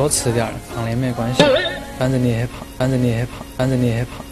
多吃点儿，胖了也没关系，反正你也胖，反正你也胖，反正你也胖。